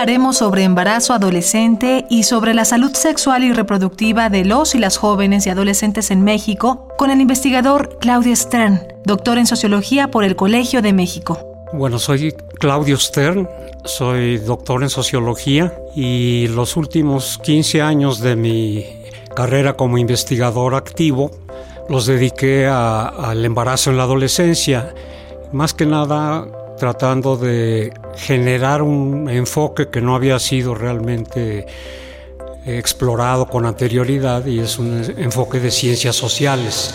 Hablaremos sobre embarazo adolescente y sobre la salud sexual y reproductiva de los y las jóvenes y adolescentes en México con el investigador Claudio Stern, doctor en sociología por el Colegio de México. Bueno, soy Claudio Stern, soy doctor en sociología y los últimos 15 años de mi carrera como investigador activo los dediqué al embarazo en la adolescencia, más que nada tratando de generar un enfoque que no había sido realmente explorado con anterioridad y es un enfoque de ciencias sociales.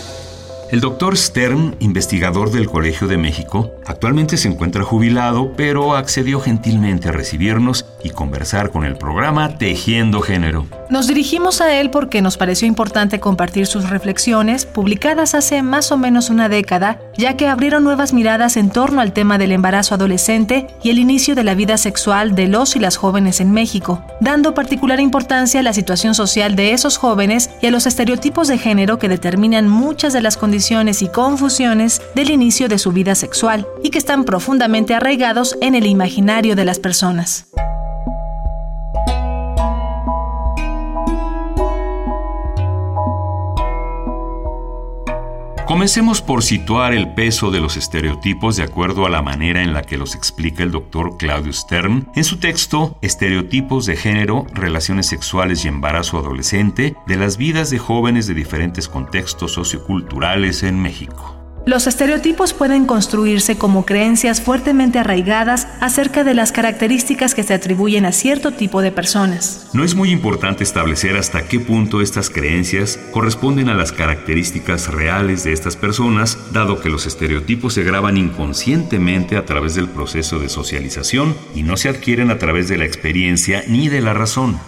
El doctor Stern, investigador del Colegio de México, actualmente se encuentra jubilado, pero accedió gentilmente a recibirnos y conversar con el programa Tejiendo Género. Nos dirigimos a él porque nos pareció importante compartir sus reflexiones, publicadas hace más o menos una década, ya que abrieron nuevas miradas en torno al tema del embarazo adolescente y el inicio de la vida sexual de los y las jóvenes en México, dando particular importancia a la situación social de esos jóvenes y a los estereotipos de género que determinan muchas de las condiciones y confusiones del inicio de su vida sexual y que están profundamente arraigados en el imaginario de las personas. Comencemos por situar el peso de los estereotipos de acuerdo a la manera en la que los explica el doctor Claudio Stern en su texto Estereotipos de género, relaciones sexuales y embarazo adolescente de las vidas de jóvenes de diferentes contextos socioculturales en México. Los estereotipos pueden construirse como creencias fuertemente arraigadas acerca de las características que se atribuyen a cierto tipo de personas. No es muy importante establecer hasta qué punto estas creencias corresponden a las características reales de estas personas, dado que los estereotipos se graban inconscientemente a través del proceso de socialización y no se adquieren a través de la experiencia ni de la razón.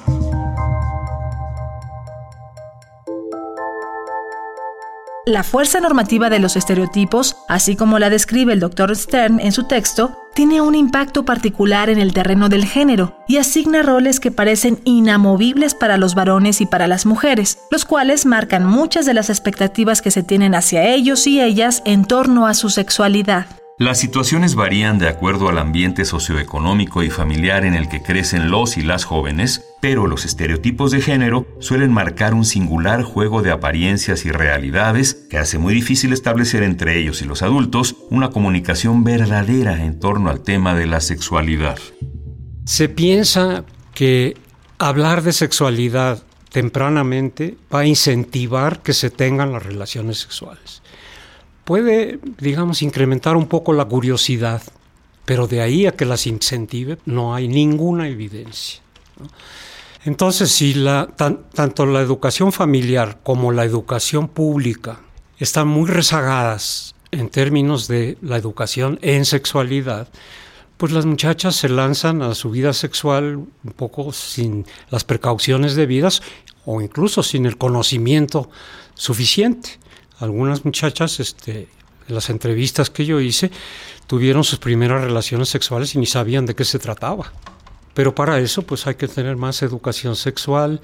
La fuerza normativa de los estereotipos, así como la describe el Dr. Stern en su texto, tiene un impacto particular en el terreno del género y asigna roles que parecen inamovibles para los varones y para las mujeres, los cuales marcan muchas de las expectativas que se tienen hacia ellos y ellas en torno a su sexualidad. Las situaciones varían de acuerdo al ambiente socioeconómico y familiar en el que crecen los y las jóvenes, pero los estereotipos de género suelen marcar un singular juego de apariencias y realidades que hace muy difícil establecer entre ellos y los adultos una comunicación verdadera en torno al tema de la sexualidad. Se piensa que hablar de sexualidad tempranamente va a incentivar que se tengan las relaciones sexuales puede, digamos, incrementar un poco la curiosidad, pero de ahí a que las incentive no hay ninguna evidencia. Entonces, si la, tanto la educación familiar como la educación pública están muy rezagadas en términos de la educación en sexualidad, pues las muchachas se lanzan a su vida sexual un poco sin las precauciones debidas o incluso sin el conocimiento suficiente. Algunas muchachas, este, en las entrevistas que yo hice, tuvieron sus primeras relaciones sexuales y ni sabían de qué se trataba. Pero para eso pues hay que tener más educación sexual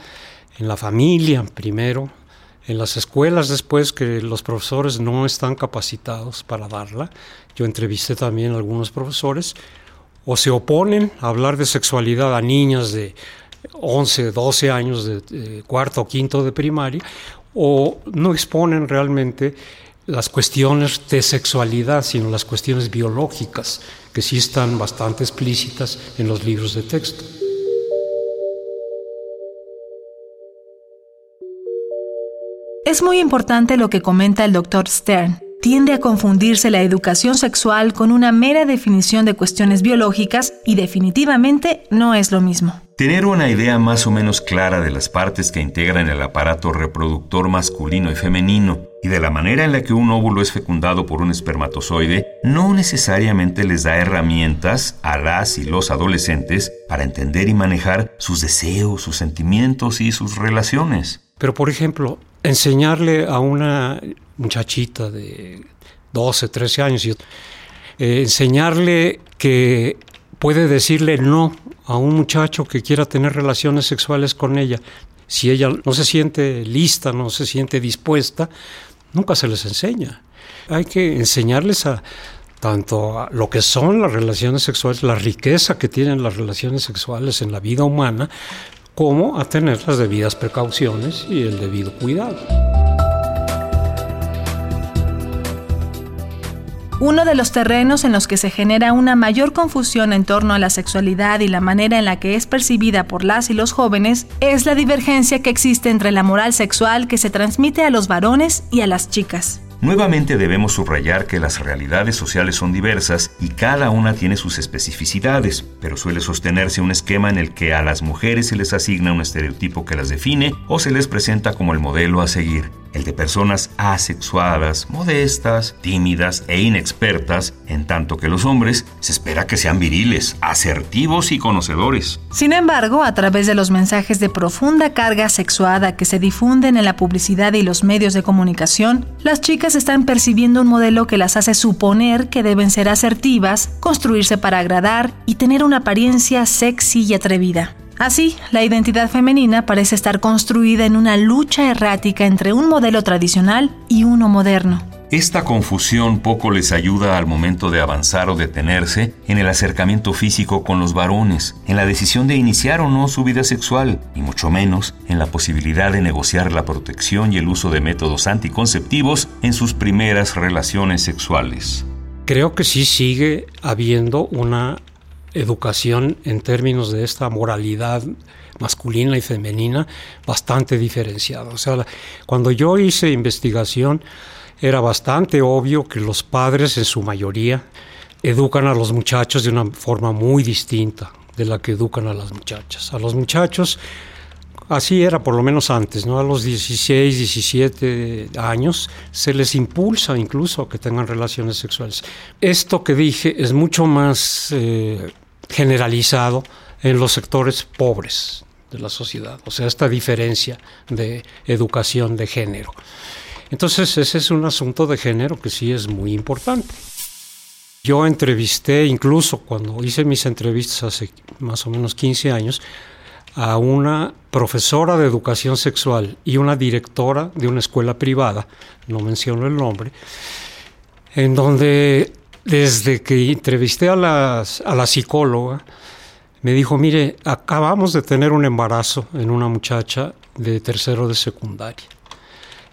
en la familia primero, en las escuelas después que los profesores no están capacitados para darla. Yo entrevisté también a algunos profesores o se oponen a hablar de sexualidad a niñas de 11, 12 años de cuarto o quinto de primaria o no exponen realmente las cuestiones de sexualidad, sino las cuestiones biológicas, que sí están bastante explícitas en los libros de texto. Es muy importante lo que comenta el doctor Stern. Tiende a confundirse la educación sexual con una mera definición de cuestiones biológicas y definitivamente no es lo mismo. Tener una idea más o menos clara de las partes que integran el aparato reproductor masculino y femenino y de la manera en la que un óvulo es fecundado por un espermatozoide no necesariamente les da herramientas a las y los adolescentes para entender y manejar sus deseos, sus sentimientos y sus relaciones. Pero por ejemplo, enseñarle a una muchachita de 12, 13 años, eh, enseñarle que puede decirle no a un muchacho que quiera tener relaciones sexuales con ella. Si ella no se siente lista, no se siente dispuesta, nunca se les enseña. Hay que enseñarles a tanto a lo que son las relaciones sexuales, la riqueza que tienen las relaciones sexuales en la vida humana, como a tener las debidas precauciones y el debido cuidado. Uno de los terrenos en los que se genera una mayor confusión en torno a la sexualidad y la manera en la que es percibida por las y los jóvenes es la divergencia que existe entre la moral sexual que se transmite a los varones y a las chicas. Nuevamente debemos subrayar que las realidades sociales son diversas y cada una tiene sus especificidades, pero suele sostenerse un esquema en el que a las mujeres se les asigna un estereotipo que las define o se les presenta como el modelo a seguir el de personas asexuadas, modestas, tímidas e inexpertas, en tanto que los hombres se espera que sean viriles, asertivos y conocedores. Sin embargo, a través de los mensajes de profunda carga sexuada que se difunden en la publicidad y los medios de comunicación, las chicas están percibiendo un modelo que las hace suponer que deben ser asertivas, construirse para agradar y tener una apariencia sexy y atrevida. Así, la identidad femenina parece estar construida en una lucha errática entre un modelo tradicional y uno moderno. Esta confusión poco les ayuda al momento de avanzar o detenerse en el acercamiento físico con los varones, en la decisión de iniciar o no su vida sexual, y mucho menos en la posibilidad de negociar la protección y el uso de métodos anticonceptivos en sus primeras relaciones sexuales. Creo que sí sigue habiendo una educación en términos de esta moralidad masculina y femenina bastante diferenciada. O sea, cuando yo hice investigación era bastante obvio que los padres en su mayoría educan a los muchachos de una forma muy distinta de la que educan a las muchachas. A los muchachos Así era por lo menos antes, ¿no? A los 16, 17 años se les impulsa incluso a que tengan relaciones sexuales. Esto que dije es mucho más eh, generalizado en los sectores pobres de la sociedad, o sea, esta diferencia de educación de género. Entonces, ese es un asunto de género que sí es muy importante. Yo entrevisté, incluso cuando hice mis entrevistas hace más o menos 15 años, a una profesora de educación sexual y una directora de una escuela privada, no menciono el nombre, en donde desde que entrevisté a, a la psicóloga, me dijo, mire, acabamos de tener un embarazo en una muchacha de tercero de secundaria.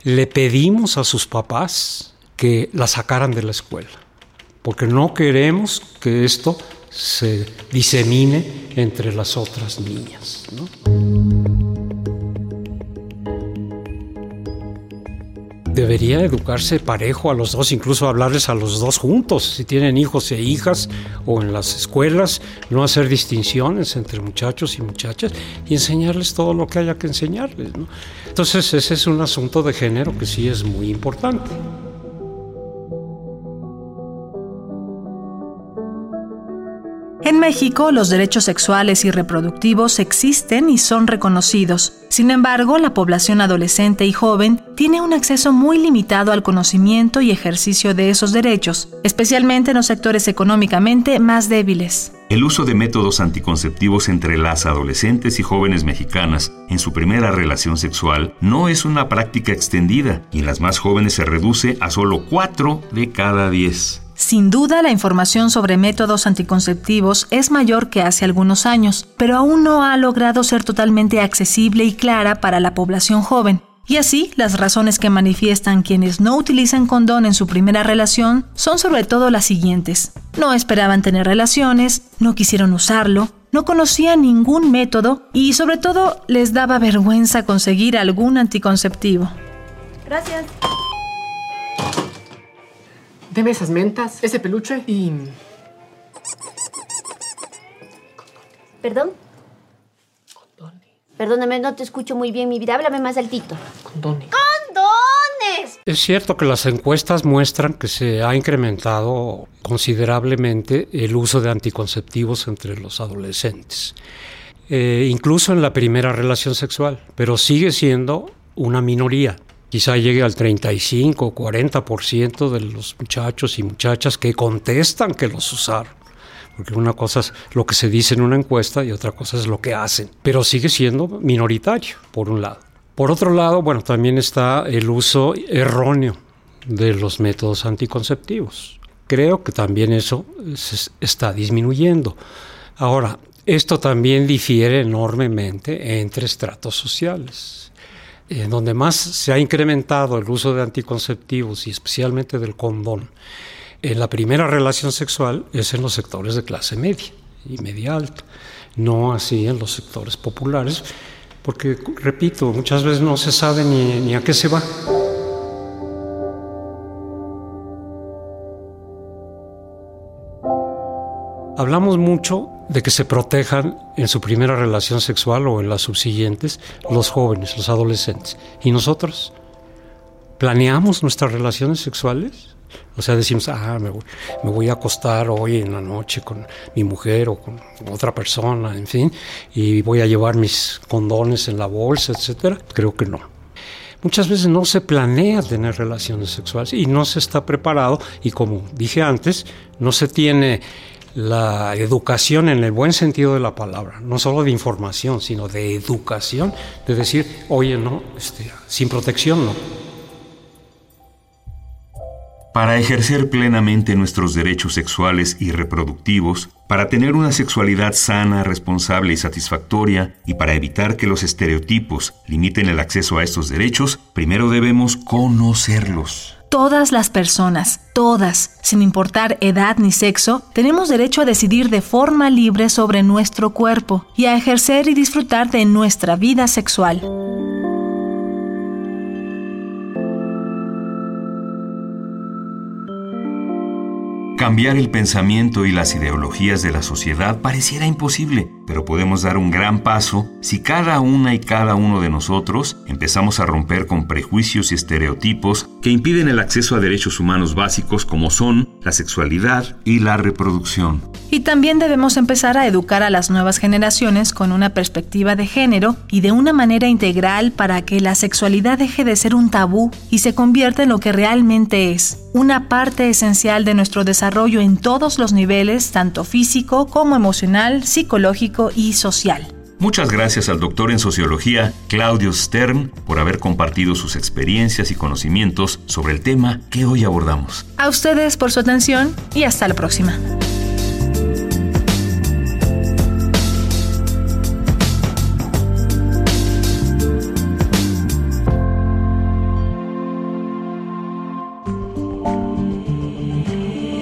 Le pedimos a sus papás que la sacaran de la escuela, porque no queremos que esto se disemine entre las otras niñas. Debería educarse parejo a los dos, incluso hablarles a los dos juntos, si tienen hijos e hijas o en las escuelas, no hacer distinciones entre muchachos y muchachas y enseñarles todo lo que haya que enseñarles. Entonces ese es un asunto de género que sí es muy importante. México, los derechos sexuales y reproductivos existen y son reconocidos. Sin embargo, la población adolescente y joven tiene un acceso muy limitado al conocimiento y ejercicio de esos derechos, especialmente en los sectores económicamente más débiles. El uso de métodos anticonceptivos entre las adolescentes y jóvenes mexicanas en su primera relación sexual no es una práctica extendida y en las más jóvenes se reduce a solo 4 de cada 10. Sin duda, la información sobre métodos anticonceptivos es mayor que hace algunos años, pero aún no ha logrado ser totalmente accesible y clara para la población joven. Y así, las razones que manifiestan quienes no utilizan condón en su primera relación son sobre todo las siguientes. No esperaban tener relaciones, no quisieron usarlo, no conocían ningún método y sobre todo les daba vergüenza conseguir algún anticonceptivo. Gracias. Deme esas mentas, ese peluche y... ¿Perdón? Condones. Perdóname, no te escucho muy bien, mi vida. Háblame más altito. Condones. ¡Condones! Es cierto que las encuestas muestran que se ha incrementado considerablemente el uso de anticonceptivos entre los adolescentes, eh, incluso en la primera relación sexual, pero sigue siendo una minoría. Quizá llegue al 35 o 40% de los muchachos y muchachas que contestan que los usaron. Porque una cosa es lo que se dice en una encuesta y otra cosa es lo que hacen. Pero sigue siendo minoritario, por un lado. Por otro lado, bueno, también está el uso erróneo de los métodos anticonceptivos. Creo que también eso se está disminuyendo. Ahora, esto también difiere enormemente entre estratos sociales. En donde más se ha incrementado el uso de anticonceptivos y especialmente del condón en la primera relación sexual es en los sectores de clase media y media alta, no así en los sectores populares, porque, repito, muchas veces no se sabe ni, ni a qué se va. Hablamos mucho de que se protejan en su primera relación sexual o en las subsiguientes los jóvenes, los adolescentes. ¿Y nosotros? ¿Planeamos nuestras relaciones sexuales? O sea, decimos, ah, me voy, a acostar hoy en la noche con mi mujer o con otra persona, en fin, y voy a llevar mis condones en la bolsa, etcétera. Creo que no. Muchas veces no se planea tener relaciones sexuales y no se está preparado y como dije antes, no se tiene la educación en el buen sentido de la palabra, no solo de información, sino de educación, de decir, oye, no, este, sin protección no. Para ejercer plenamente nuestros derechos sexuales y reproductivos, para tener una sexualidad sana, responsable y satisfactoria, y para evitar que los estereotipos limiten el acceso a estos derechos, primero debemos conocerlos. Todas las personas, todas, sin importar edad ni sexo, tenemos derecho a decidir de forma libre sobre nuestro cuerpo y a ejercer y disfrutar de nuestra vida sexual. Cambiar el pensamiento y las ideologías de la sociedad pareciera imposible, pero podemos dar un gran paso si cada una y cada uno de nosotros empezamos a romper con prejuicios y estereotipos que impiden el acceso a derechos humanos básicos como son la sexualidad y la reproducción. Y también debemos empezar a educar a las nuevas generaciones con una perspectiva de género y de una manera integral para que la sexualidad deje de ser un tabú y se convierta en lo que realmente es, una parte esencial de nuestro desarrollo en todos los niveles, tanto físico como emocional, psicológico y social. Muchas gracias al doctor en sociología Claudio Stern por haber compartido sus experiencias y conocimientos sobre el tema que hoy abordamos. A ustedes por su atención y hasta la próxima.